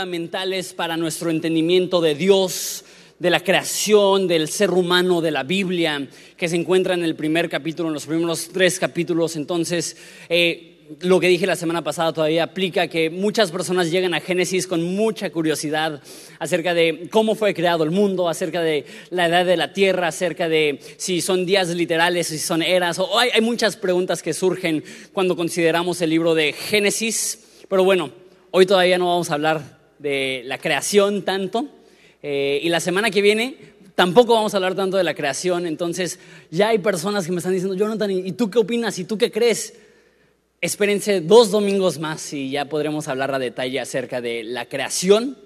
fundamentales para nuestro entendimiento de Dios, de la creación, del ser humano, de la Biblia, que se encuentra en el primer capítulo, en los primeros tres capítulos. Entonces, eh, lo que dije la semana pasada todavía aplica, que muchas personas llegan a Génesis con mucha curiosidad acerca de cómo fue creado el mundo, acerca de la edad de la tierra, acerca de si son días literales, si son eras, o hay, hay muchas preguntas que surgen cuando consideramos el libro de Génesis. Pero bueno, hoy todavía no vamos a hablar de la creación tanto, eh, y la semana que viene tampoco vamos a hablar tanto de la creación, entonces ya hay personas que me están diciendo, Jonathan, ¿y tú qué opinas? ¿Y tú qué crees? Espérense dos domingos más y ya podremos hablar a detalle acerca de la creación.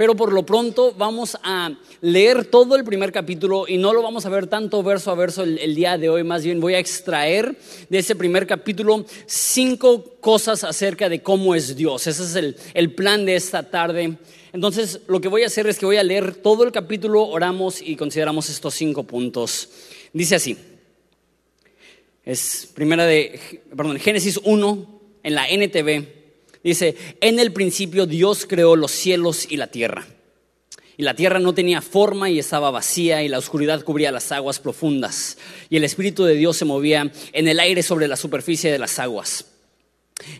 Pero por lo pronto vamos a leer todo el primer capítulo y no lo vamos a ver tanto verso a verso el, día de hoy. Más bien voy a extraer de ese primer capítulo cinco cosas acerca de cómo es Dios. Ese es el, el plan de esta tarde. Entonces lo que voy a hacer es que voy a leer todo el capítulo, oramos y consideramos estos cinco puntos. Dice así. Es primera de, perdón, Génesis 1 en la NTV. Dice, en el principio Dios creó los cielos y la tierra. Y la tierra no tenía forma y estaba vacía y la oscuridad cubría las aguas profundas. Y el Espíritu de Dios se movía en el aire sobre la superficie de las aguas.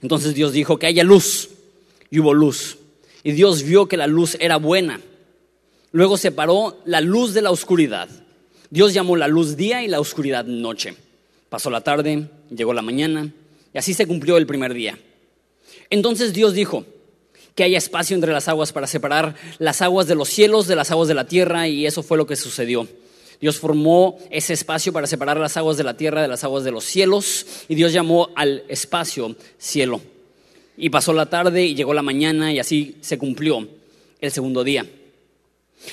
Entonces Dios dijo que haya luz y hubo luz. Y Dios vio que la luz era buena. Luego separó la luz de la oscuridad. Dios llamó la luz día y la oscuridad noche. Pasó la tarde, llegó la mañana, y así se cumplió el primer día. Entonces Dios dijo, que haya espacio entre las aguas para separar las aguas de los cielos de las aguas de la tierra, y eso fue lo que sucedió. Dios formó ese espacio para separar las aguas de la tierra de las aguas de los cielos, y Dios llamó al espacio cielo. Y pasó la tarde y llegó la mañana, y así se cumplió el segundo día.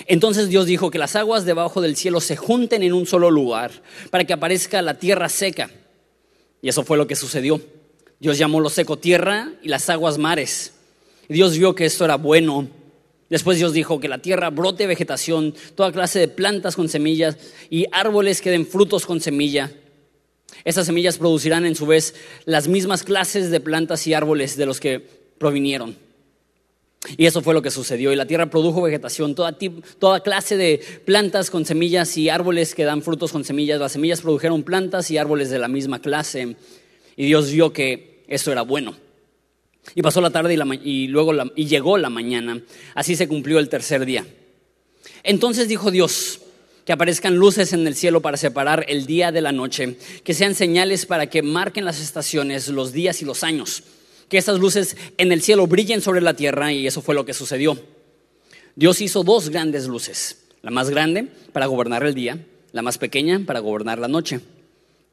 Entonces Dios dijo que las aguas debajo del cielo se junten en un solo lugar para que aparezca la tierra seca. Y eso fue lo que sucedió. Dios llamó lo seco tierra y las aguas mares. Dios vio que esto era bueno. Después Dios dijo que la tierra brote vegetación, toda clase de plantas con semillas y árboles que den frutos con semilla. Esas semillas producirán en su vez las mismas clases de plantas y árboles de los que provinieron. Y eso fue lo que sucedió. Y la tierra produjo vegetación, toda, toda, clase de plantas con semillas y árboles que dan frutos con semillas. Las semillas produjeron plantas y árboles de la misma clase. Y Dios vio que eso era bueno. Y pasó la tarde y, luego y llegó la mañana. Así se cumplió el tercer día. Entonces dijo Dios, que aparezcan luces en el cielo para separar el día de la noche, que sean señales para que marquen las estaciones, los días y los años que estas luces en el cielo brillen sobre la tierra y eso fue lo que sucedió. Dios hizo dos grandes luces, la más grande para gobernar el día, la más pequeña para gobernar la noche.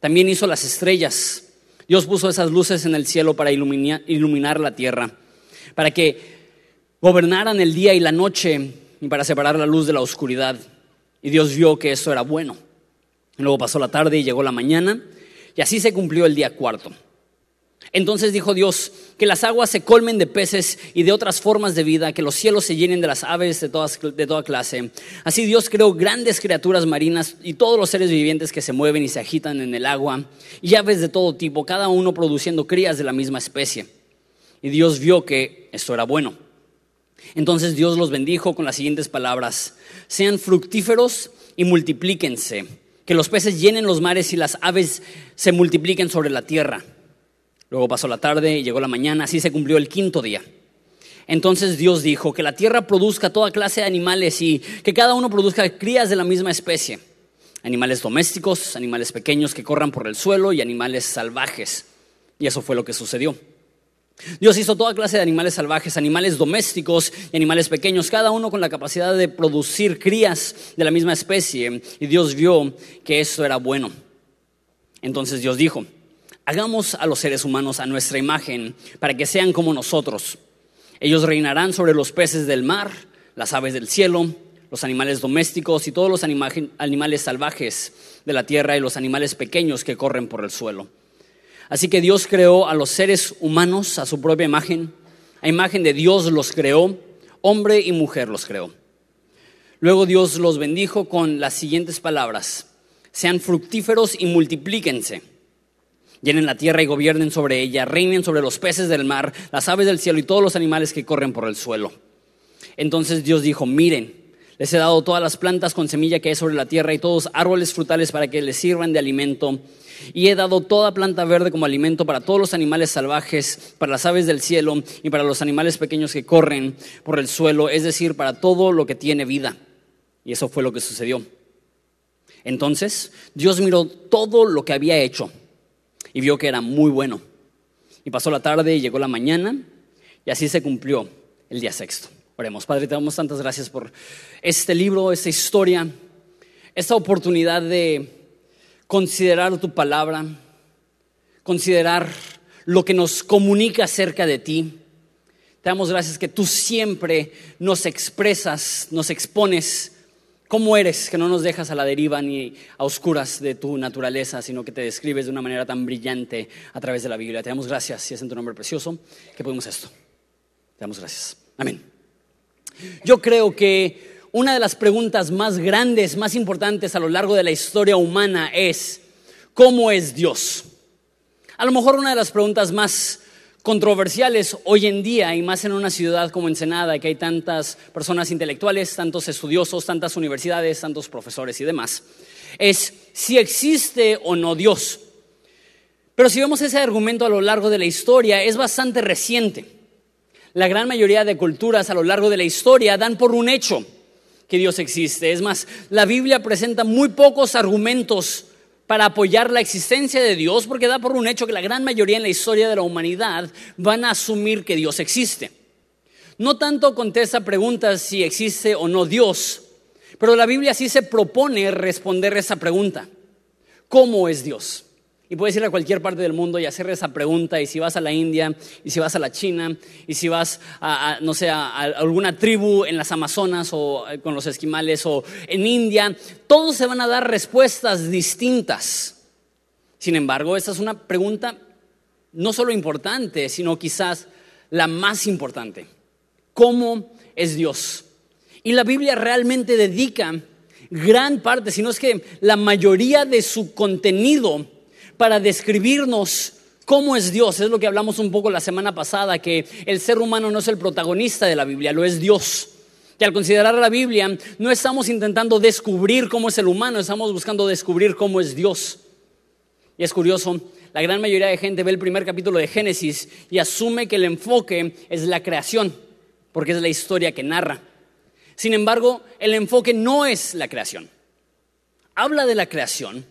También hizo las estrellas. Dios puso esas luces en el cielo para iluminar, la tierra, para que gobernaran el día y la noche y para separar la luz de la oscuridad. Y Dios vio que eso era bueno. Luego pasó la tarde y llegó la mañana y así se cumplió el día cuarto. Entonces dijo Dios, que las aguas se colmen de peces y de otras formas de vida, que los cielos se llenen de las aves de, de toda clase. Así Dios creó grandes criaturas marinas y todos los seres vivientes que se mueven y se agitan en el agua, y aves de todo tipo, cada uno produciendo crías de la misma especie. Y Dios vio que esto era bueno. Entonces Dios los bendijo con las siguientes palabras, sean fructíferos y multiplíquense, que los peces llenen los mares y las aves se multipliquen sobre la tierra. Luego pasó la tarde y llegó la mañana, así se cumplió el quinto día. Entonces Dios dijo que la tierra produzca toda clase de animales y que cada uno produzca crías de la misma especie. Animales domésticos, animales pequeños que corran por el suelo y animales salvajes. Y eso fue lo que sucedió. Dios hizo toda clase de animales salvajes, animales domésticos y animales pequeños, cada uno con la capacidad de producir crías de la misma especie. Y Dios vio que eso era bueno. Entonces Dios dijo, Hagamos a los seres humanos a nuestra imagen para que sean como nosotros. Ellos reinarán sobre los peces del mar, las aves del cielo, los animales domésticos y todos los animales salvajes de la tierra y los animales pequeños que corren por el suelo. Así que Dios creó a los seres humanos a su propia imagen. A imagen de Dios los creó, hombre y mujer los creó. Luego Dios los bendijo con las siguientes palabras. Sean fructíferos y multiplíquense llenen la tierra y gobiernen sobre ella, reinen sobre los peces del mar, las aves del cielo y todos los animales que corren por el suelo. Entonces Dios dijo, miren, les he dado todas las plantas con semilla que hay sobre la tierra y todos árboles frutales para que les sirvan de alimento. Y he dado toda planta verde como alimento para todos los animales salvajes, para las aves del cielo y para los animales pequeños que corren por el suelo, es decir, para todo lo que tiene vida. Y eso fue lo que sucedió. Entonces Dios miró todo lo que había hecho y vio que era muy bueno. Y pasó la tarde y llegó la mañana y así se cumplió el día sexto. Oremos, Padre, te damos tantas gracias por este libro, esta historia, esta oportunidad de considerar tu palabra, considerar lo que nos comunica acerca de ti. Te damos gracias que tú siempre nos expresas, nos expones cómo eres, que no nos dejas a la deriva ni a oscuras de tu naturaleza, sino que te describes de una manera tan brillante a través de la Biblia. Te damos gracias, y es en tu nombre precioso que podemos esto. Te damos gracias. Amén. Yo creo que una de las preguntas más grandes, más importantes a lo largo de la historia humana es, ¿cómo es Dios? A lo mejor una de las preguntas más controversiales hoy en día y más en una ciudad como Ensenada, que hay tantas personas intelectuales, tantos estudiosos, tantas universidades, tantos profesores y demás, es si existe o no Dios. Pero si vemos ese argumento a lo largo de la historia, es bastante reciente la gran mayoría de culturas a lo largo de la historia dan por un hecho que Dios existe. Es más, la Biblia presenta muy pocos argumentos para apoyar la existencia de Dios porque da por un hecho que la gran mayoría en la historia de la humanidad van a asumir que Dios existe. No tanto contesta preguntas si existe o no Dios, pero la Biblia sí se propone responder esa pregunta. ¿Cómo es Dios? Y puedes ir a cualquier parte del mundo y hacer esa pregunta, y si vas a la India, y si vas a la China, y si vas a, no sé, a, alguna tribu en las Amazonas o eh, con los esquimales o en India, todos se van a dar respuestas distintas. Sin embargo, esta es una pregunta no solo importante, sino quizás la más importante. ¿Cómo es Dios? Y la Biblia realmente dedica gran parte, si no es que la mayoría de su contenido, para describirnos cómo es Dios. Es lo que hablamos un poco la semana pasada, que el ser humano no es el protagonista de la Biblia, lo es Dios. Que al considerar la Biblia no estamos intentando descubrir cómo es el humano, estamos buscando descubrir cómo es Dios. Y es curioso, la gran mayoría de gente ve el primer capítulo de Génesis y asume que el enfoque es la creación, porque es la historia que narra. Sin embargo, el enfoque no es la creación. Habla de la creación,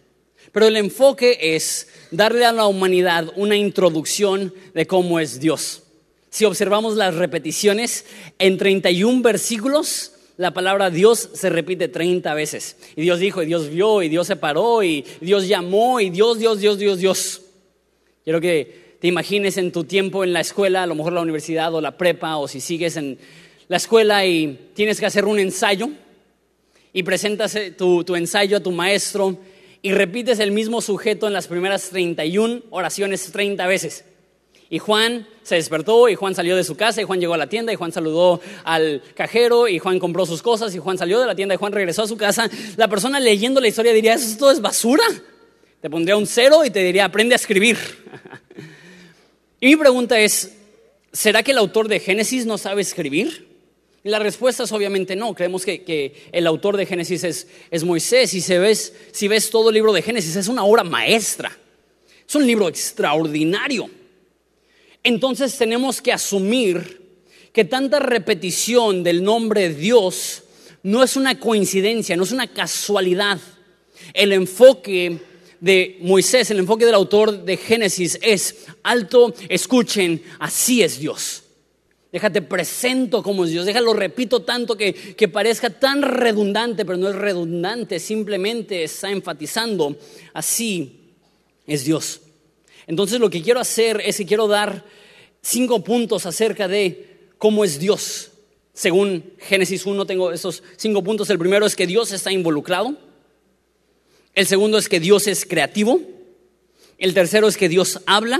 pero el enfoque es darle a la humanidad una introducción de cómo es Dios. Si observamos las repeticiones, en 31 versículos la palabra Dios se repite 30 veces. Y Dios dijo, y Dios vio, y Dios se paró, y Dios llamó, y Dios, Dios, Dios, Dios, Dios. Quiero que te imagines en tu tiempo en la escuela, a lo mejor la universidad o la prepa, o si sigues en la escuela y tienes que hacer un ensayo, y presentas eh, tu ensayo a tu maestro, y repites el mismo sujeto en las primeras 31 oraciones 30 veces. Y Juan se despertó y Juan salió de su casa y Juan llegó a la tienda y Juan saludó al cajero y Juan compró sus cosas y Juan salió de la tienda y Juan regresó a su casa. La persona leyendo la historia diría, eso todo es basura. Te pondría un cero y te diría, aprende a escribir. y mi pregunta es, ¿será que el autor de Génesis no sabe escribir? La respuesta es obviamente no. Creemos que, el autor de Génesis es, Moisés y si ves, si ves todo el libro de Génesis es una obra maestra. Es un libro extraordinario. Entonces tenemos que asumir que tanta repetición del nombre de Dios no es una coincidencia, no es una casualidad. El enfoque de Moisés, el enfoque del autor de Génesis es alto, escuchen, así es Dios. Déjate presento como Dios. Déjalo, repito tanto que, que parezca tan redundante, pero no es redundante, simplemente está enfatizando. Así es Dios. Entonces lo que quiero hacer es que quiero dar cinco puntos acerca de cómo es Dios. Según Génesis 1 tengo esos cinco puntos. El primero es que Dios está involucrado. El segundo es que Dios es creativo. El tercero es que Dios habla.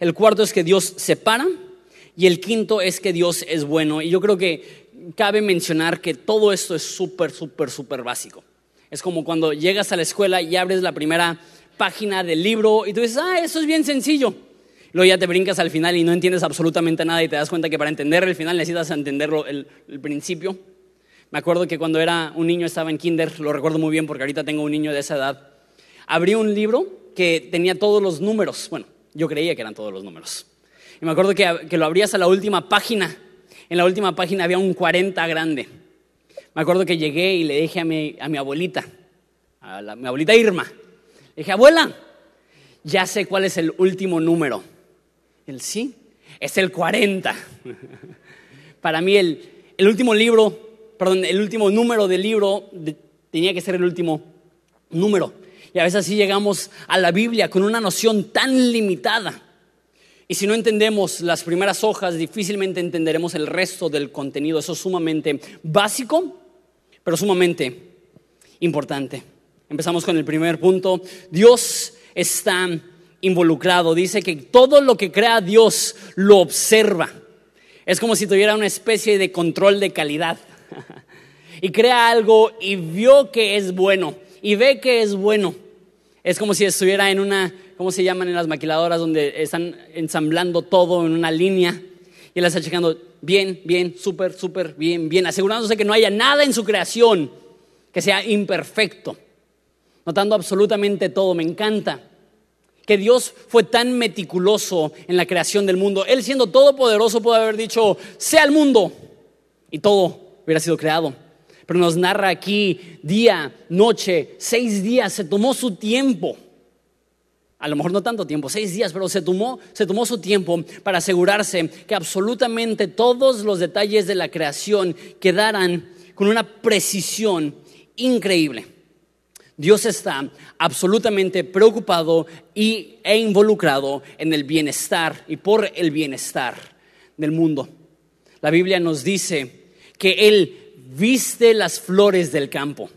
El cuarto es que Dios separa. Y el quinto es que Dios es bueno. Y yo creo que cabe mencionar que todo esto es súper, súper, súper básico. Es como cuando llegas a la escuela y abres la primera página del libro y tú dices, ah, eso es bien sencillo. Luego ya te brincas al final y no entiendes absolutamente nada y te das cuenta que para entender el final necesitas entender el, el principio. Me acuerdo que cuando era un niño estaba en kinder, lo recuerdo muy bien porque ahorita tengo un niño de esa edad. Abrí un libro que tenía todos los números. Bueno, yo creía que eran todos los números. Y me acuerdo que, que lo abrías a la última página. En la última página había un 40 grande. Me acuerdo que llegué y le dije a mi, a mi abuelita, a la, mi abuelita Irma, le dije, abuela, ya sé cuál es el último número. El sí, es el 40. Para mí el, el último libro perdón, el último número del libro tenía que ser el último número. Y a veces así llegamos a la Biblia con una noción tan limitada. Y si no entendemos las primeras hojas, difícilmente entenderemos el resto del contenido. Eso es sumamente básico, pero sumamente importante. Empezamos con el primer punto. Dios está involucrado. Dice que todo lo que crea Dios lo observa. Es como si tuviera una especie de control de calidad. y crea algo y vio que es bueno y ve que es bueno. Es como si estuviera en una, ¿cómo se llaman en las maquiladoras donde están ensamblando todo en una línea y él está checando bien, bien, súper, súper, bien, bien, asegurándose que no haya nada en su creación que sea imperfecto, notando absolutamente todo. Me encanta que Dios fue tan meticuloso en la creación del mundo. Él siendo todopoderoso puede haber dicho, sea el mundo y todo hubiera sido creado. Pero nos narra aquí día, noche, seis días, se tomó su tiempo. A lo mejor no tanto tiempo, seis días, pero se tomó, se tomó su tiempo para asegurarse que absolutamente todos los detalles de la creación quedaran con una precisión increíble. Dios está absolutamente preocupado y, e involucrado en el bienestar y por el bienestar del mundo. La Biblia nos dice que Él viste las flores del campo.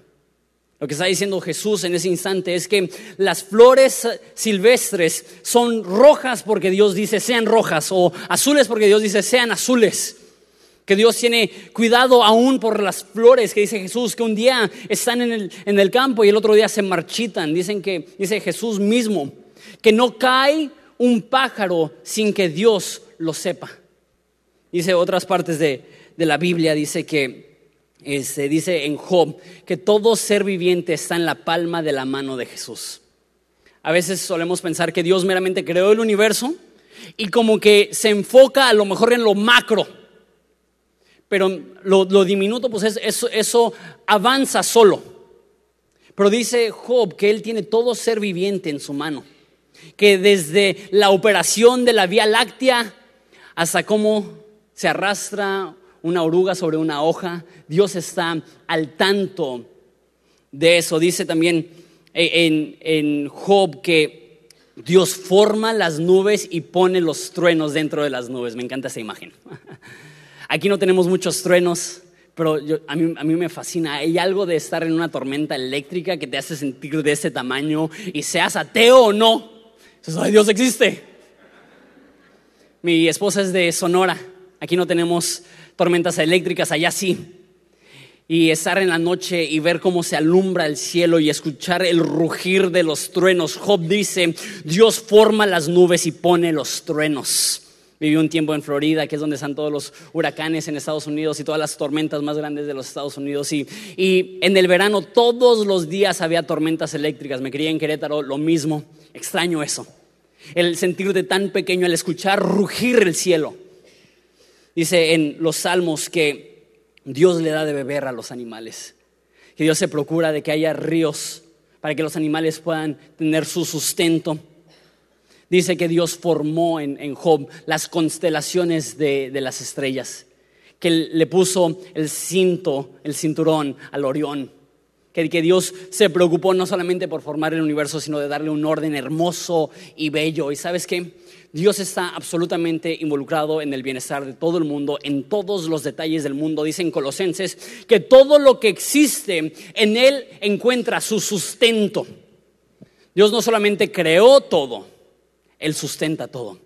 Lo que está diciendo Jesús en ese instante es que las flores silvestres son rojas porque Dios dice sean rojas o azules porque Dios dice sean azules. Que Dios tiene cuidado aún por las flores que dice Jesús, que un día están en el, en el campo y el otro día se marchitan. Dicen que, dice Jesús mismo, que no cae un pájaro sin que Dios lo sepa. Dice otras partes de, de la Biblia dice que se este, dice en Job que todo ser viviente está en la palma de la mano de Jesús. A veces solemos pensar que Dios meramente creó el universo y como que se enfoca a lo mejor en lo macro, pero lo, diminuto, pues eso, eso avanza solo. Pero dice Job que él tiene todo ser viviente en su mano, que desde la operación de la Vía Láctea hasta cómo se arrastra una oruga sobre una hoja. Dios está al tanto de eso. Dice también en, en Job que Dios forma las nubes y pone los truenos dentro de las nubes. Me encanta esa imagen. Aquí no tenemos muchos truenos, pero a, mí, a, mí, me fascina. Hay algo de estar en una tormenta eléctrica que te hace sentir de ese tamaño y seas ateo o no. Dios existe. Mi esposa es de Sonora. Aquí no tenemos tormentas eléctricas, allá sí. Y estar en la noche y ver cómo se alumbra el cielo y escuchar el rugir de los truenos. Job dice, Dios forma las nubes y pone los truenos. Viví un tiempo en Florida, que es donde están todos los huracanes en Estados Unidos y todas las tormentas más grandes de los Estados Unidos. Y, y en el verano todos los días había tormentas eléctricas. Me crié en Querétaro, lo mismo. Extraño eso. El sentirte tan pequeño, el escuchar rugir el cielo. Dice en los salmos que Dios le da de beber a los animales, que Dios se procura de que haya ríos para que los animales puedan tener su sustento. Dice que Dios formó en, Job las constelaciones de, de, las estrellas, que le puso el cinto, el cinturón al Orión, que, que Dios se preocupó no solamente por formar el universo, sino de darle un orden hermoso y bello. ¿Y sabes qué? Dios está absolutamente involucrado en el bienestar de todo el mundo, en todos los detalles del mundo. Dicen Colosenses que todo lo que existe en Él encuentra su sustento. Dios no solamente creó todo, Él sustenta todo.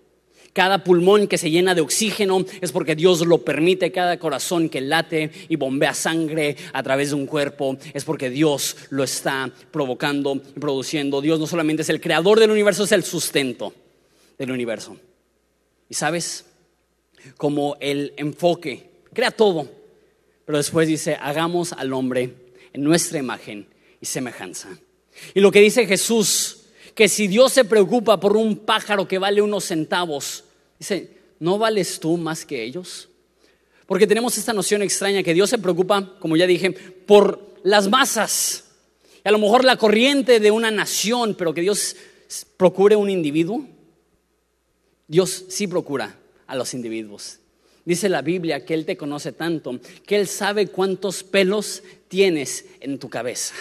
Cada pulmón que se llena de oxígeno es porque Dios lo permite. Cada corazón que late y bombea sangre a través de un cuerpo es porque Dios lo está provocando y produciendo. Dios no solamente es el creador del universo, es el sustento del universo. Y sabes, como el enfoque, crea todo, pero después dice, hagamos al hombre en nuestra imagen y semejanza. Y lo que dice Jesús, que si Dios se preocupa por un pájaro que vale unos centavos, dice, ¿no vales tú más que ellos? Porque tenemos esta noción extraña que Dios se preocupa, como ya dije, por las masas. Y a lo mejor la corriente de una nación, pero que Dios procure un individuo. Dios sí procura a los individuos. Dice la Biblia que Él te conoce tanto, que Él sabe cuántos pelos tienes en tu cabeza.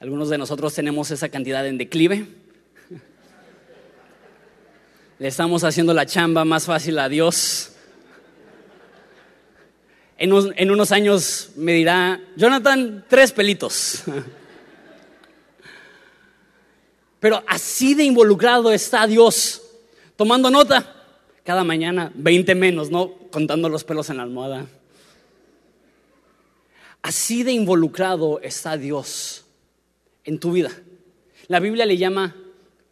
Algunos de nosotros tenemos esa cantidad en declive. Le estamos haciendo la chamba más fácil a Dios. En, unos años me dirá, Jonathan, tres pelitos. Pero así de involucrado está Dios, tomando nota. Cada mañana 20 menos, ¿no? Contando los pelos en la almohada. Así de involucrado está Dios en tu vida. La Biblia le llama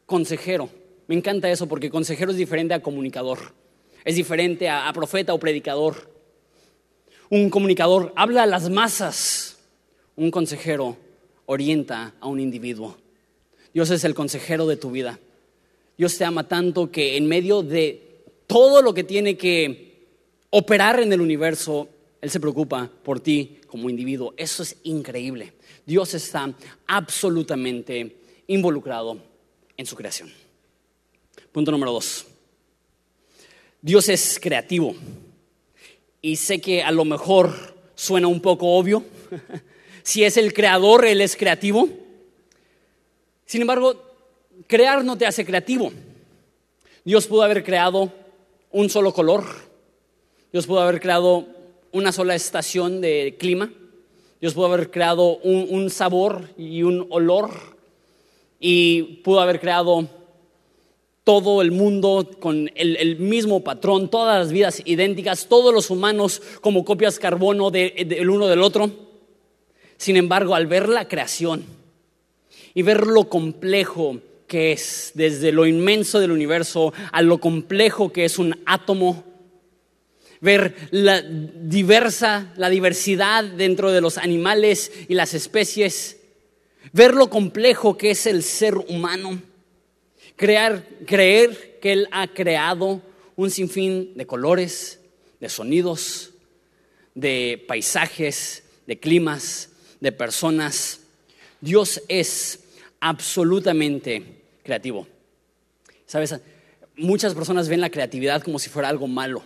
consejero. Me encanta eso porque consejero es diferente a comunicador. Es diferente a, profeta o predicador. Un comunicador habla a las masas. Un consejero orienta a un individuo. Dios es el consejero de tu vida. Dios te ama tanto que en medio de todo lo que tiene que operar en el universo, Él se preocupa por ti como individuo. Eso es increíble. Dios está absolutamente involucrado en su creación. Punto número dos. Dios es creativo. Y sé que a lo mejor suena un poco obvio. si es el creador, Él es creativo. Sin embargo, crear no te hace creativo. Dios pudo haber creado un solo color. Dios pudo haber creado una sola estación de clima. Dios pudo haber creado un, sabor y un olor. Y pudo haber creado todo el mundo con el, mismo patrón, todas las vidas idénticas, todos los humanos como copias carbono del uno del otro. Sin embargo, al ver la creación, y ver lo complejo que es, desde lo inmenso del universo a lo complejo que es un átomo, ver la diversa, la diversidad dentro de los animales y las especies, ver lo complejo que es el ser humano, crear, creer que Él ha creado un sinfín de colores, de sonidos, de paisajes, de climas, de personas. Dios es absolutamente creativo. ¿Sabes? Muchas personas ven la creatividad como si fuera algo malo,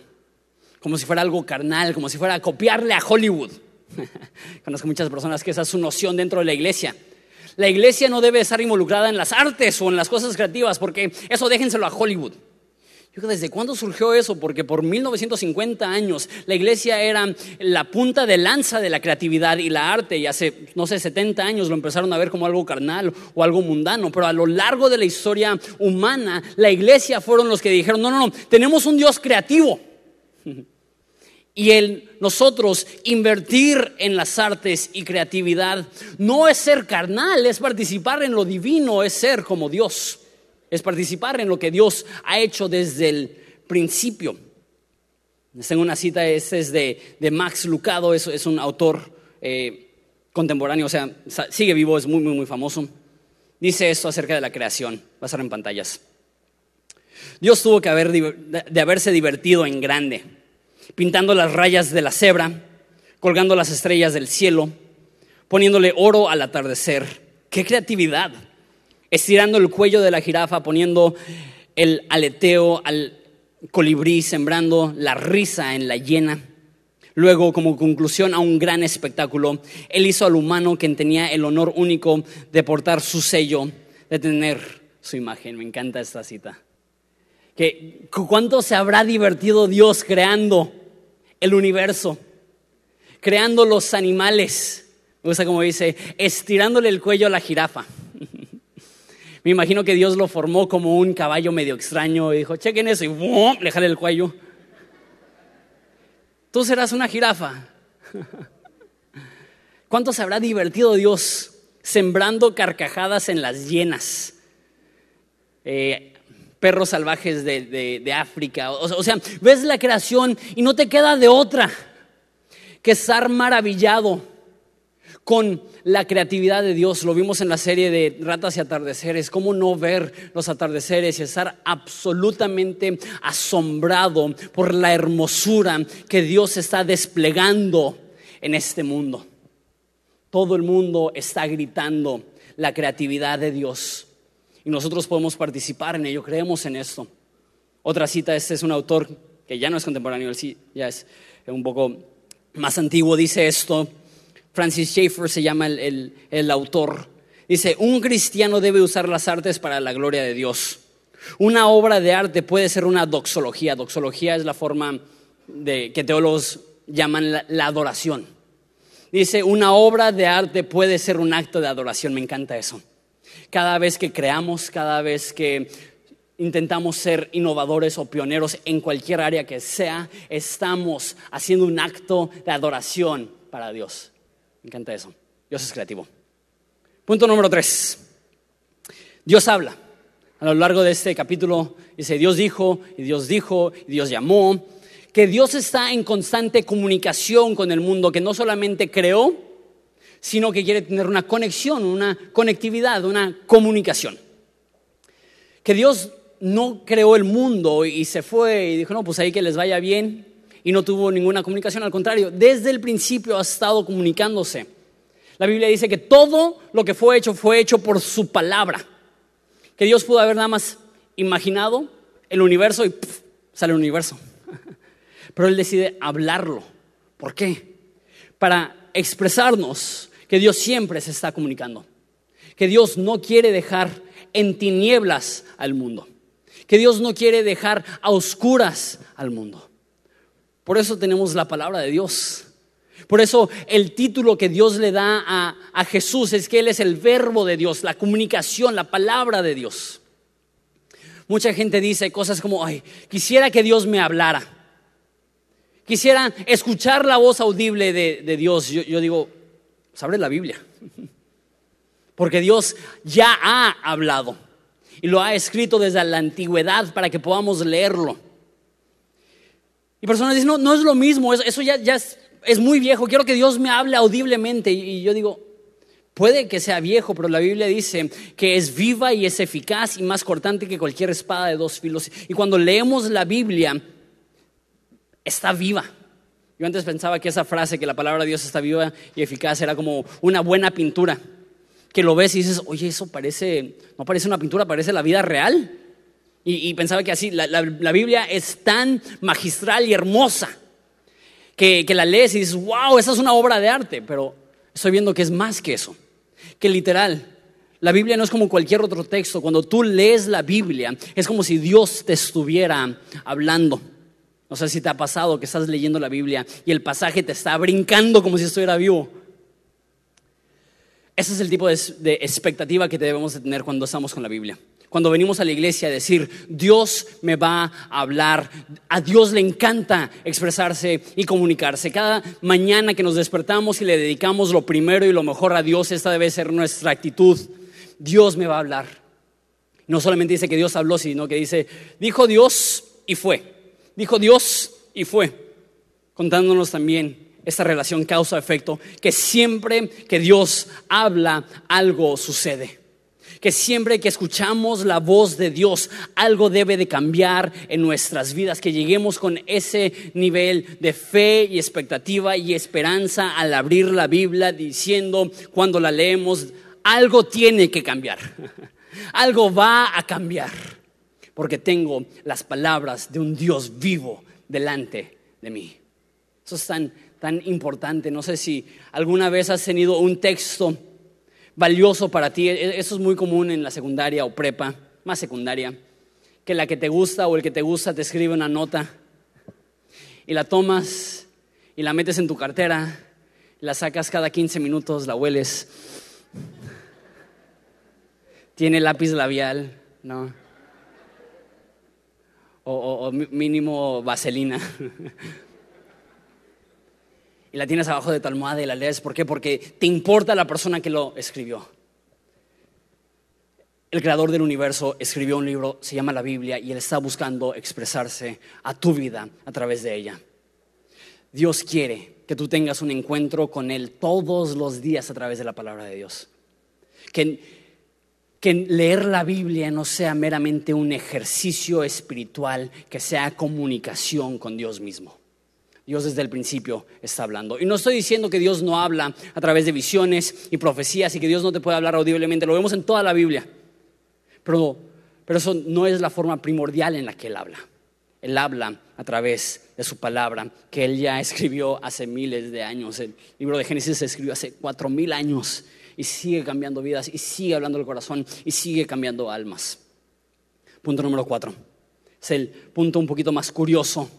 como si fuera algo carnal, como si fuera copiarle a Hollywood. Conozco muchas personas que esa es su noción dentro de la iglesia. La iglesia no debe estar involucrada en las artes o en las cosas creativas porque eso déjenselo a Hollywood. Yo ¿desde cuándo surgió eso? Porque por 1950 años la iglesia era la punta de lanza de la creatividad y la arte y hace, no sé, 70 años lo empezaron a ver como algo carnal o algo mundano, pero a lo largo de la historia humana la iglesia fueron los que dijeron, no, no, no, tenemos un Dios creativo. Y el nosotros invertir en las artes y creatividad no es ser carnal, es participar en lo divino, es ser como Dios es participar en lo que Dios ha hecho desde el principio. Tengo una cita, es de, Max Lucado, es, es un autor eh, contemporáneo, o sea, sigue vivo, es muy, muy, muy famoso. Dice esto acerca de la creación, va a estar en pantallas. Dios tuvo que haber, de haberse divertido en grande, pintando las rayas de la cebra, colgando las estrellas del cielo, poniéndole oro al atardecer. ¡Qué creatividad! Estirando el cuello de la jirafa, poniendo el aleteo al colibrí, sembrando la risa en la hiena. Luego, como conclusión a un gran espectáculo, él hizo al humano quien tenía el honor único de portar su sello, de tener su imagen. Me encanta esta cita. Que cuánto se habrá divertido Dios creando el universo, creando los animales. Me gusta como dice, estirándole el cuello a la jirafa. Me imagino que Dios lo formó como un caballo medio extraño y dijo, chequen eso y le jale el cuello. Tú serás una jirafa. ¿Cuánto se habrá divertido Dios sembrando carcajadas en las llenas? Eh, perros salvajes de, África. O, sea, ves la creación y no te queda de otra que estar maravillado con la creatividad de Dios. Lo vimos en la serie de Ratas y Atardeceres. ¿Cómo no ver los atardeceres y estar absolutamente asombrado por la hermosura que Dios está desplegando en este mundo? Todo el mundo está gritando la creatividad de Dios y nosotros podemos participar en ello, creemos en esto. Otra cita, este es un autor que ya no es contemporáneo, ya es un poco más antiguo, dice esto, Francis Schaeffer se llama el, el autor, dice, un cristiano debe usar las artes para la gloria de Dios. Una obra de arte puede ser una doxología, doxología es la forma de, que teólogos llaman la adoración. Dice, una obra de arte puede ser un acto de adoración, me encanta eso. Cada vez que creamos, cada vez que intentamos ser innovadores o pioneros en cualquier área que sea, estamos haciendo un acto de adoración para Dios. Me encanta eso. Dios es creativo. Punto número tres. Dios habla. A lo largo de este capítulo dice, Dios dijo, y Dios dijo, y Dios llamó, que Dios está en constante comunicación con el mundo, que no solamente creó, sino que quiere tener una conexión, una conectividad, una comunicación. Que Dios no creó el mundo y se fue y dijo, no, pues ahí que les vaya bien y no tuvo ninguna comunicación, al contrario, desde el principio ha estado comunicándose. La Biblia dice que todo lo que fue hecho fue hecho por su palabra, que Dios pudo haber nada más imaginado el universo y sale el universo. Pero Él decide hablarlo. ¿Por qué? Para expresarnos que Dios siempre se está comunicando. Que Dios no quiere dejar en tinieblas al mundo. Que Dios no quiere dejar a oscuras al mundo. Por eso tenemos la palabra de Dios. Por eso el título que Dios le da a, a, Jesús es que Él es el verbo de Dios, la comunicación, la palabra de Dios. Mucha gente dice cosas como, ay, quisiera que Dios me hablara. Quisiera escuchar la voz audible de, Dios. Yo, digo, pues abre la Biblia. Porque Dios ya ha hablado y lo ha escrito desde la antigüedad para que podamos leerlo. Y personas dicen, no, no es lo mismo, eso, ya, es, muy viejo, quiero que Dios me hable audiblemente. Y yo digo, puede que sea viejo, pero la Biblia dice que es viva y es eficaz y más cortante que cualquier espada de dos filos. Y cuando leemos la Biblia, está viva. Yo antes pensaba que esa frase, que la palabra de Dios está viva y eficaz, era como una buena pintura. Que lo ves y dices, oye, eso parece, no parece una pintura, parece la vida real. Y, pensaba que así, la, Biblia es tan magistral y hermosa que, que la lees y dices, wow, esa es una obra de arte. Pero estoy viendo que es más que eso. Que literal, la Biblia no es como cualquier otro texto. Cuando tú lees la Biblia, es como si Dios te estuviera hablando. No sé si te ha pasado que estás leyendo la Biblia y el pasaje te está brincando como si estuviera vivo. Ese es el tipo de, expectativa que debemos de tener cuando estamos con la Biblia. Cuando venimos a la iglesia a decir, Dios me va a hablar, a Dios le encanta expresarse y comunicarse. Cada mañana que nos despertamos y le dedicamos lo primero y lo mejor a Dios, esta debe ser nuestra actitud. Dios me va a hablar. No solamente dice que Dios habló, sino que dice, dijo Dios y fue dijo Dios y fue, contándonos también esta relación causa-efecto, que siempre que Dios habla, algo sucede. Que siempre que escuchamos la voz de Dios, algo debe de cambiar en nuestras vidas, que lleguemos con ese nivel de fe y expectativa y esperanza al abrir la Biblia diciendo cuando la leemos, algo tiene que cambiar, algo va a cambiar porque tengo las palabras de un Dios vivo delante de mí. Eso es tan, tan importante. No sé si alguna vez has tenido un texto valioso para ti. E, eso es muy común en la secundaria o prepa, más secundaria, que la que te gusta o el que te gusta te escribe una nota y la tomas y la metes en tu cartera, la sacas cada 15 minutos, la hueles. Tiene lápiz labial, ¿no? o, mínimo vaselina. y la tienes abajo de tu almohada y la lees. ¿Por qué? Porque te importa la persona que lo escribió. el creador del universo escribió un libro, se llama la Biblia, y Él está buscando expresarse a tu vida a través de ella. Dios quiere que tú tengas un encuentro con Él todos los días a través de la palabra de Dios. Que, que leer la Biblia no sea meramente un ejercicio espiritual, que sea comunicación con Dios mismo. Dios desde el principio está hablando. Y no estoy diciendo que Dios no habla a través de visiones y profecías y que Dios no te puede hablar audiblemente. Lo vemos en toda la Biblia. Pero, pero eso no es la forma primordial en la que Él habla. Él habla a través de su palabra que Él ya escribió hace miles de años. El libro de Génesis se escribió hace cuatro mil años y sigue cambiando vidas y sigue hablando el corazón y sigue cambiando almas. Punto número cuatro. Es el punto un poquito más curioso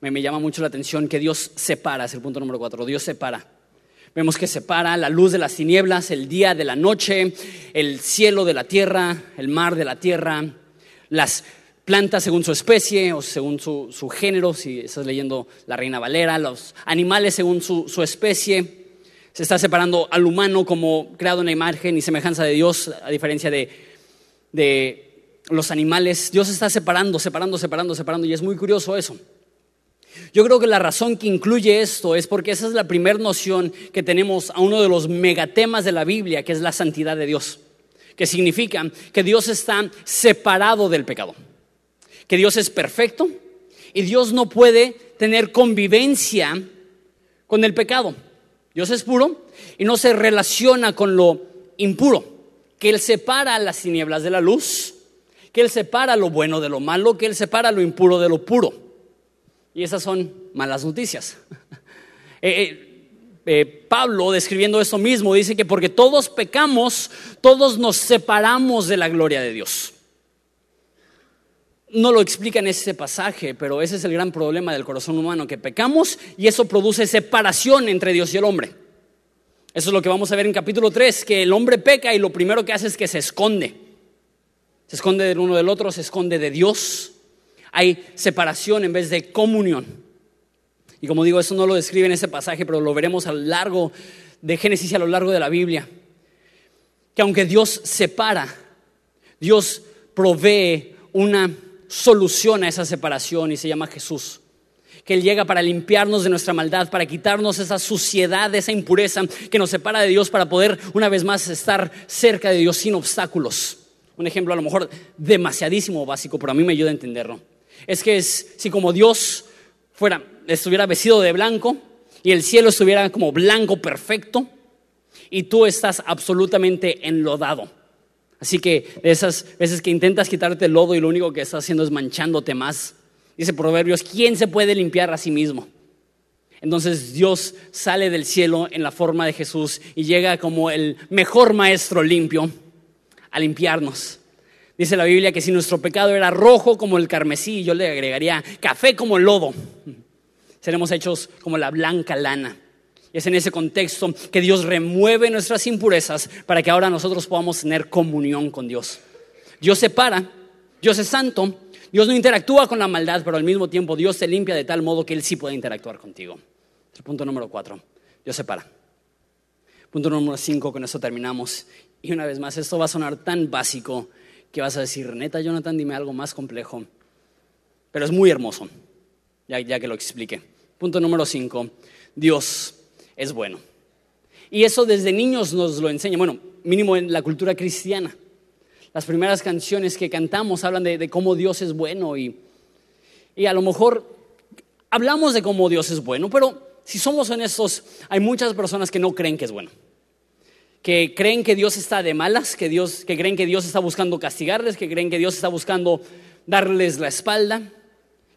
me, llama mucho la atención que Dios separa, es el punto número cuatro, Dios separa. Vemos que separa la luz de las tinieblas, el día de la noche, el cielo de la tierra, el mar de la tierra, las plantas según su especie o según su, género, si estás leyendo la Reina Valera, los animales según su, especie. Se está separando al humano como creado en la imagen y semejanza de Dios, a diferencia de, de los animales. Dios está separando, separando, separando, separando y es muy curioso eso. Yo creo que la razón que incluye esto es porque esa es la primera noción que tenemos a uno de los megatemas de la Biblia, que es la santidad de Dios, que significa que Dios está separado del pecado, que Dios es perfecto y Dios no puede tener convivencia con el pecado. Dios es puro y no se relaciona con lo impuro, que Él separa las tinieblas de la luz, que Él separa lo bueno de lo malo, que Él separa lo impuro de lo puro. Y esas son malas noticias. Eh, eh, eh, Pablo, describiendo eso mismo, dice que porque todos pecamos, todos nos separamos de la gloria de Dios. No lo explica en ese pasaje, pero ese es el gran problema del corazón humano, que pecamos y eso produce separación entre Dios y el hombre. Eso es lo que vamos a ver en capítulo 3, que el hombre peca y lo primero que hace es que se esconde. Se esconde del uno del otro, se esconde de Dios hay separación en vez de comunión. Y como digo, eso no lo describe en ese pasaje, pero lo veremos a lo largo de Génesis y a lo largo de la Biblia. Que aunque Dios separa, Dios provee una solución a esa separación y se llama Jesús. Que Él llega para limpiarnos de nuestra maldad, para quitarnos esa suciedad, esa impureza que nos separa de Dios, para poder una vez más estar cerca de Dios sin obstáculos. Un ejemplo a lo mejor demasiadísimo básico, pero a mí me ayuda a entenderlo es que es, si como Dios fuera, estuviera vestido de blanco y el cielo estuviera como blanco perfecto y tú estás absolutamente enlodado. Así que de esas veces que intentas quitarte el lodo y lo único que estás haciendo es manchándote más, dice Proverbios, ¿quién se puede limpiar a sí mismo? Entonces Dios sale del cielo en la forma de Jesús y llega como el mejor maestro limpio a limpiarnos. Dice la Biblia que si nuestro pecado era rojo como el carmesí, yo le agregaría café como el lodo. Seremos hechos como la blanca lana. Y es en ese contexto que Dios remueve nuestras impurezas para que ahora nosotros podamos tener comunión con Dios. Dios separa, Dios es santo, Dios no interactúa con la maldad, pero al mismo tiempo Dios se limpia de tal modo que Él sí puede interactuar contigo. Punto número cuatro, Dios separa. Punto número cinco, con eso terminamos. Y una vez más, esto va a sonar tan básico, que vas a decir, neta, Jonathan, dime algo más complejo. Pero es muy hermoso, ya, que lo expliqué. Punto número cinco, Dios es bueno. Y eso desde niños nos lo enseña, bueno, mínimo en la cultura cristiana. Las primeras canciones que cantamos hablan de, de cómo Dios es bueno y, y a lo mejor hablamos de cómo Dios es bueno, pero si somos honestos, hay muchas personas que no creen que es bueno que creen que Dios está de malas, que, Dios, que creen que Dios está buscando castigarles, que creen que Dios está buscando darles la espalda,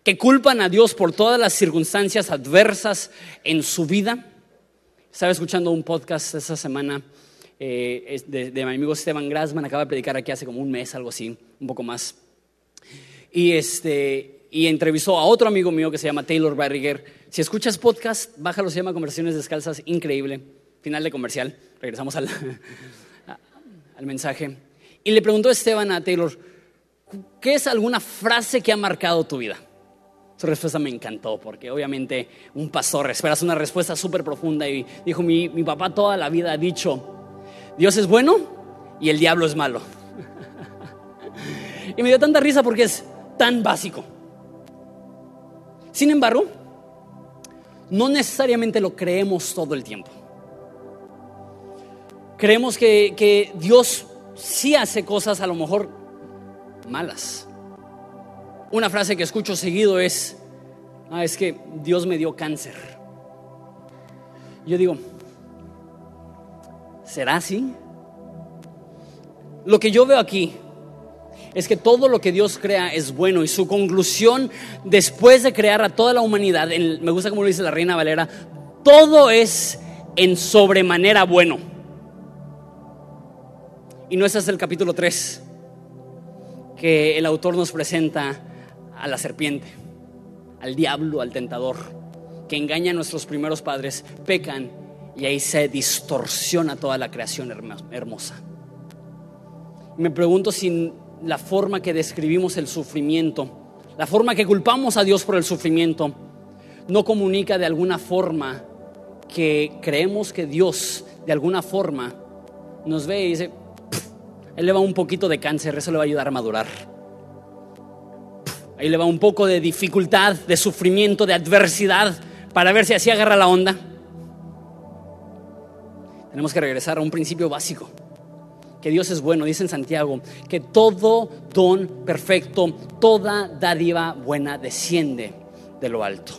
que culpan a Dios por todas las circunstancias adversas en su vida. Estaba escuchando un podcast esta semana eh, de, de, mi amigo Esteban Grassman, acaba de predicar aquí hace como un mes, algo así, un poco más. Y, este, y entrevistó a otro amigo mío que se llama Taylor Barriger. Si escuchas podcast, bájalo, se llama Conversaciones Descalzas, increíble final de comercial, regresamos al, mensaje. Y le preguntó Esteban a Taylor, ¿qué es alguna frase que ha marcado tu vida? Su respuesta me encantó porque obviamente un pastor esperas una respuesta súper profunda y dijo, mi, mi papá toda la vida ha dicho, Dios es bueno y el diablo es malo. Y me dio tanta risa porque es tan básico. Sin embargo, no necesariamente lo creemos todo el tiempo. Creemos que, que Dios sí hace cosas a lo mejor malas. Una frase que escucho seguido es, ah, es que Dios me dio cáncer. Yo digo, ¿será así? Lo que yo veo aquí es que todo lo que Dios crea es bueno y su conclusión después de crear a toda la humanidad, me gusta como lo dice la reina Valera, todo es en sobremanera bueno. Y no es hasta el capítulo 3 que el autor nos presenta a la serpiente, al diablo, al tentador, que engaña a nuestros primeros padres, pecan y ahí se distorsiona toda la creación hermosa. Me pregunto si la forma que describimos el sufrimiento, la forma que culpamos a Dios por el sufrimiento, no comunica de alguna forma que creemos que Dios de alguna forma nos ve y dice, él le va un poquito de cáncer, eso le va a ayudar a madurar. Ahí le va un poco de dificultad, de sufrimiento, de adversidad, para ver si así agarra la onda. Tenemos que regresar a un principio básico que Dios es bueno, dice en Santiago, que todo don perfecto, toda dádiva buena desciende de lo alto.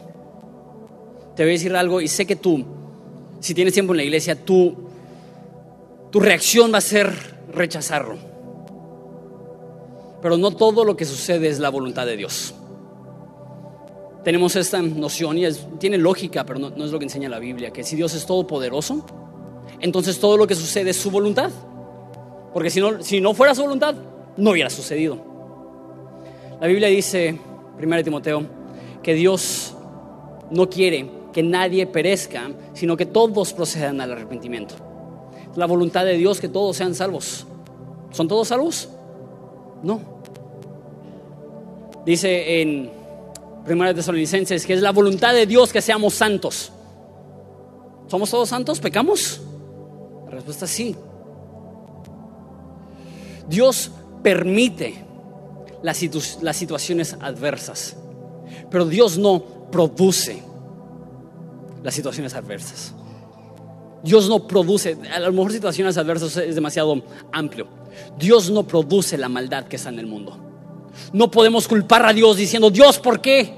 Te voy a decir algo y sé que tú, si tienes tiempo en la iglesia, tú, tu reacción va a ser rechazarlo. Pero no todo lo que sucede es la voluntad de Dios. Tenemos esta noción y tiene lógica, pero no, no es lo que enseña la Biblia, que si Dios es todopoderoso, entonces todo lo que sucede es su voluntad. Porque si no, si no fuera su voluntad, no hubiera sucedido. La Biblia dice, 1 Timoteo, que Dios no quiere que nadie perezca, sino que todos procedan al arrepentimiento. La voluntad de Dios que todos sean salvos. ¿Son todos salvos? No. Dice en 1 Tesalonicenses que es la voluntad de Dios que seamos santos. ¿Somos todos santos? ¿Pecamos? La respuesta es sí. Dios permite las, situaciones adversas, pero Dios no produce las situaciones adversas. Dios no produce, a lo mejor situaciones adversas es demasiado amplio. Dios no produce la maldad que está en el mundo. No podemos culpar a Dios diciendo, Dios, ¿por qué?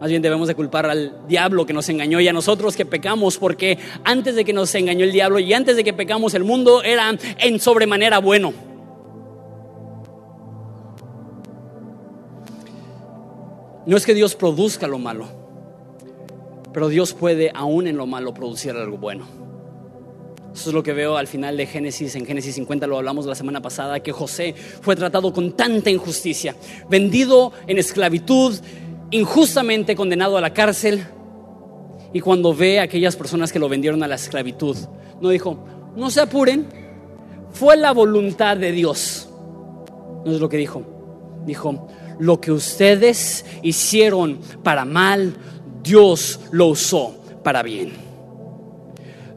Más bien debemos de culpar al diablo que nos engañó y a nosotros que pecamos, porque antes de que nos engañó el diablo y antes de que pecamos el mundo era en sobremanera bueno. No es que Dios produzca lo malo, pero Dios puede aún en lo malo producir algo bueno. Eso es lo que veo al final de Génesis, en Génesis 50 lo hablamos la semana pasada, que José fue tratado con tanta injusticia, vendido en esclavitud, injustamente condenado a la cárcel y cuando ve a aquellas personas que lo vendieron a la esclavitud, no dijo, no se apuren, fue la voluntad de Dios. No es lo que dijo. Dijo, lo que ustedes hicieron para mal, Dios lo usó para bien.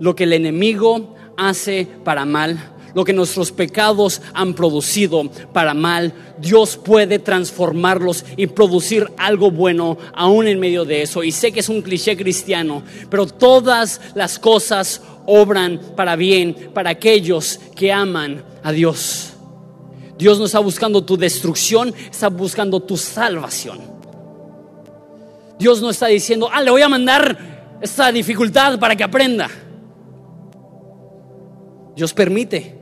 Lo que el enemigo hace para mal, lo que nuestros pecados han producido para mal, Dios puede transformarlos y producir algo bueno aún en medio de eso. Y sé que es un cliché cristiano, pero todas las cosas obran para bien para aquellos que aman a Dios. Dios no está buscando tu destrucción, está buscando tu salvación. Dios no está diciendo, ah, le voy a mandar esta dificultad para que aprenda. Dios permite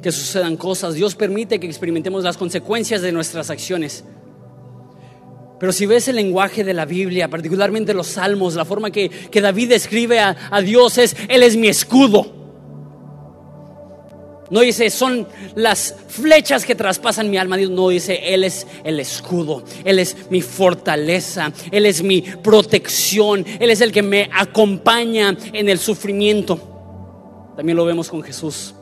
que sucedan cosas, Dios permite que experimentemos las consecuencias de nuestras acciones. Pero si ves el lenguaje de la Biblia, particularmente los salmos, la forma que, David describe a, a Dios es, Él es mi escudo. No dice, son las flechas que traspasan mi alma. No dice, Él es el escudo. Él es mi fortaleza. Él es mi protección. Él es el que me acompaña en el sufrimiento. También lo vemos con Jesús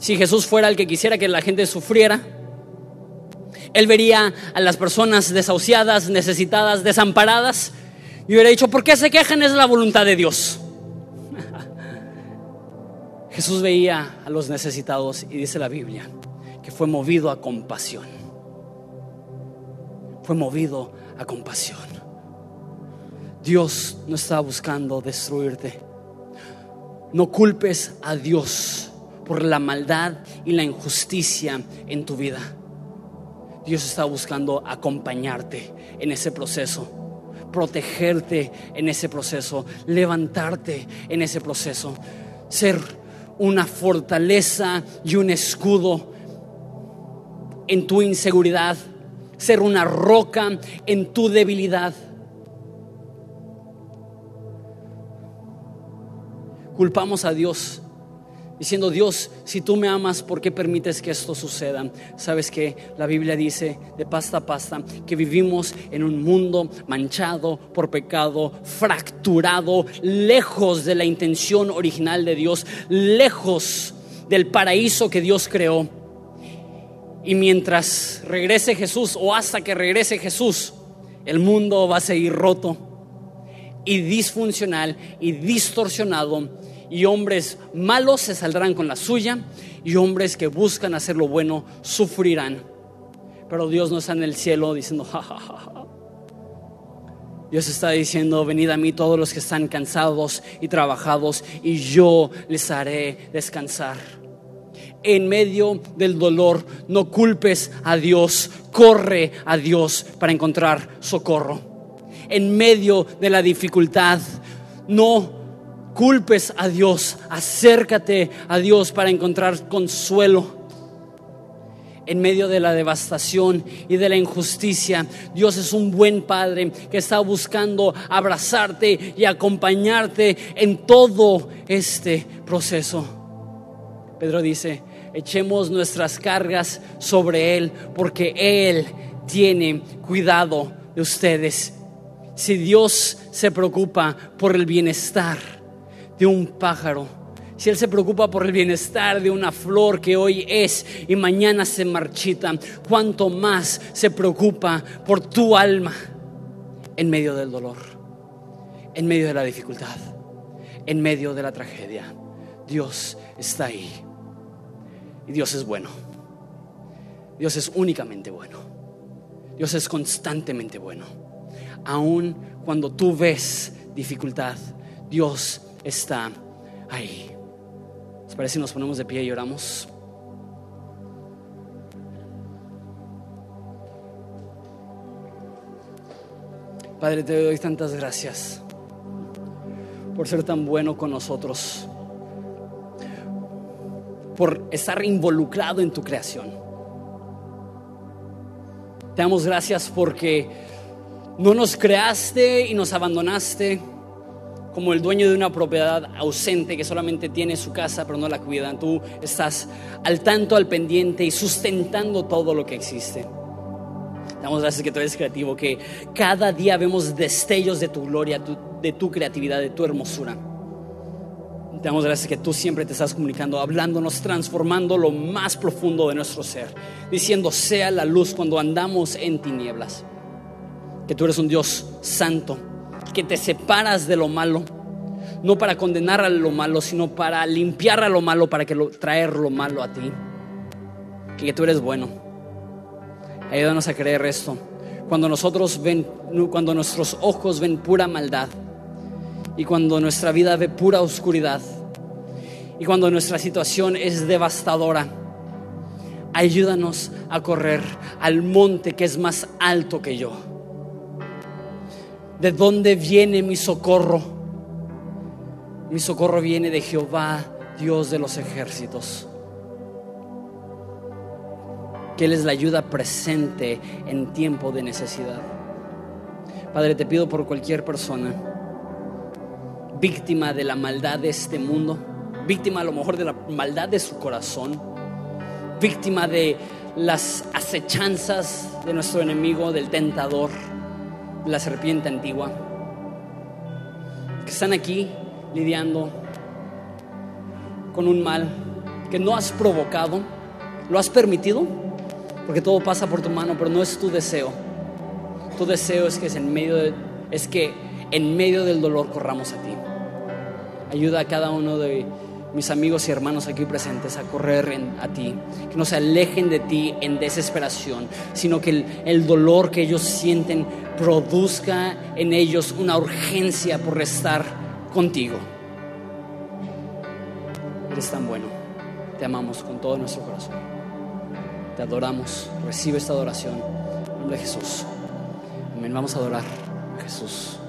si Jesús fuera el que quisiera que la gente sufriera. Él vería a las personas desahuciadas, necesitadas, desamparadas y hubiera dicho, ¿por qué se quejan? Es la voluntad de Dios. Jesús veía a los necesitados y dice la Biblia que fue movido a compasión. Fue movido a compasión. Dios no está buscando destruirte. No culpes a Dios por la maldad y la injusticia en tu vida. Dios está buscando acompañarte en ese proceso protegerte en ese proceso, levantarte en ese proceso, ser una fortaleza y un escudo en tu inseguridad, ser una roca en tu debilidad. Culpamos a Dios diciendo, Dios, si tú me amas, ¿por qué permites que esto suceda? Sabes que la Biblia dice de pasta a pasta que vivimos en un mundo manchado por pecado, fracturado, lejos de la intención original de Dios, lejos del paraíso que Dios creó. Y mientras regrese Jesús o hasta que regrese Jesús, el mundo va a seguir roto y disfuncional y distorsionado y hombres malos se saldrán con la suya y hombres que buscan hacer lo bueno sufrirán. Pero Dios no está en el cielo diciendo, ja, ja, ja, Dios está diciendo, venid a mí todos los que están cansados y trabajados y yo les haré descansar. En medio del dolor, no culpes a Dios, corre a Dios para encontrar socorro. En medio de la dificultad, no culpes a Dios, acércate a Dios para encontrar consuelo. En medio de la devastación y de la injusticia, Dios es un buen Padre que está buscando abrazarte y acompañarte en todo este proceso. Pedro dice, echemos nuestras cargas sobre Él porque Él tiene cuidado de ustedes. Si Dios se preocupa por el bienestar, de un pájaro, si Él se preocupa por el bienestar de una flor que hoy es y mañana se marchita, cuánto más se preocupa por tu alma en medio del dolor, en medio de la dificultad, en medio de la tragedia. Dios está ahí. Y Dios es bueno. Dios es únicamente bueno. Dios es constantemente bueno. Aun cuando tú ves dificultad, Dios está ahí. ¿Les parece si nos ponemos de pie y oramos? Padre, te doy tantas gracias por ser tan bueno con nosotros, por estar involucrado en tu creación. Te damos gracias porque no nos creaste y nos abandonaste como el dueño de una propiedad ausente que solamente tiene su casa pero no la cuida. Tú estás al tanto, al pendiente y sustentando todo lo que existe. Damos gracias que tú eres creativo, que cada día vemos destellos de tu gloria, de tu creatividad, de tu hermosura. Te damos gracias que tú siempre te estás comunicando, hablándonos, transformando lo más profundo de nuestro ser, diciendo sea la luz cuando andamos en tinieblas. Que tú eres un Dios santo, que te separas de lo malo, no para condenar a lo malo, sino para limpiar a lo malo, para que traer lo malo a ti. Que tú eres bueno. Ayúdanos a creer esto. Cuando nosotros ven, cuando nuestros ojos ven pura maldad y cuando nuestra vida ve pura oscuridad y cuando nuestra situación es devastadora, ayúdanos a correr al monte que es más alto que yo ¿De dónde viene mi socorro? Mi socorro viene de Jehová, Dios de los ejércitos. Que Él es la ayuda presente en tiempo de necesidad. Padre, te pido por cualquier persona víctima de la maldad de este mundo, víctima a lo mejor de la maldad de su corazón, víctima de las acechanzas de nuestro enemigo, del tentador la serpiente antigua, que están aquí lidiando con un mal que no has provocado, lo has permitido, porque todo pasa por tu mano, pero no es tu deseo. Tu deseo es que es en medio es que en medio del dolor corramos a ti. Ayuda a cada uno de mis amigos y hermanos aquí presentes a correr a ti, que no se alejen de ti en desesperación, sino que el, el dolor que ellos sienten produzca en ellos una urgencia por estar contigo. Eres tan bueno, te amamos con todo nuestro corazón, te adoramos, recibe esta adoración en nombre de Jesús. Amén, vamos a adorar a Jesús.